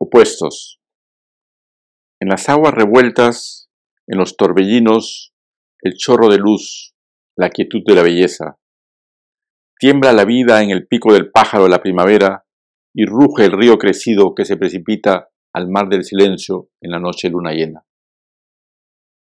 Opuestos. En las aguas revueltas, en los torbellinos, el chorro de luz, la quietud de la belleza. Tiembla la vida en el pico del pájaro de la primavera y ruge el río crecido que se precipita al mar del silencio en la noche luna llena.